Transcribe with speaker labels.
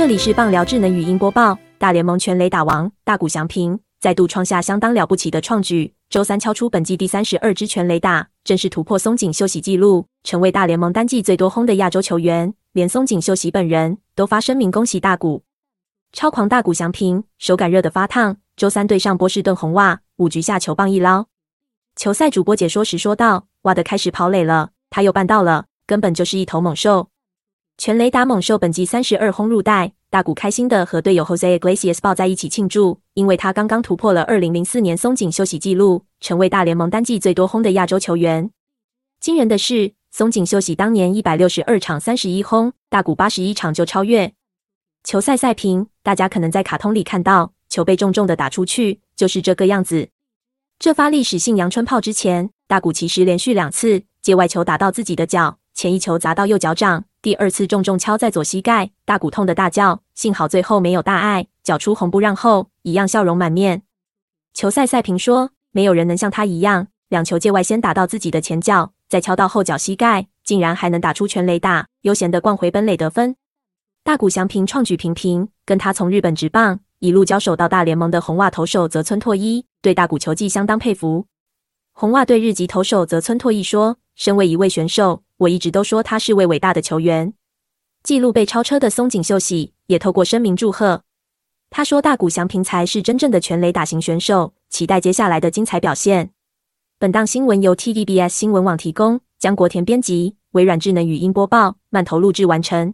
Speaker 1: 这里是棒聊智能语音播报。大联盟全垒打王大谷翔平再度创下相当了不起的创举，周三敲出本季第三十二支全垒打，正式突破松井秀喜纪录，成为大联盟单季最多轰的亚洲球员。连松井秀喜本人都发声明恭喜大谷。超狂大谷翔平手感热得发烫，周三对上波士顿红袜，五局下球棒一捞。球赛主播解说时说道：“哇的开始跑垒了，他又办到了，根本就是一头猛兽。”全雷打猛兽本季三十二轰入袋，大谷开心的和队友 Jose Iglesias 抱在一起庆祝，因为他刚刚突破了二零零四年松井秀喜纪录，成为大联盟单季最多轰的亚洲球员。惊人的是，松井秀喜当年一百六十二场三十一轰，大谷八十一场就超越。球赛赛评，大家可能在卡通里看到球被重重的打出去，就是这个样子。这发历史性阳春炮之前，大谷其实连续两次界外球打到自己的脚，前一球砸到右脚掌。第二次重重敲在左膝盖，大骨痛的大叫，幸好最后没有大碍，缴出红不让后，一样笑容满面。球赛赛评说，没有人能像他一样，两球界外先打到自己的前脚，再敲到后脚膝盖，竟然还能打出全垒打，悠闲的逛回本垒得分。大谷翔平创举频频，跟他从日本直棒一路交手到大联盟的红袜投手泽村拓一，对大谷球技相当佩服。红袜队日籍投手泽村拓一说，身为一位选手。我一直都说他是位伟大的球员。记录被超车的松井秀喜也透过声明祝贺。他说：“大谷翔平才是真正的全垒打型选手，期待接下来的精彩表现。”本档新闻由 TVBS 新闻网提供，江国田编辑，微软智能语音播报，慢投录制完成。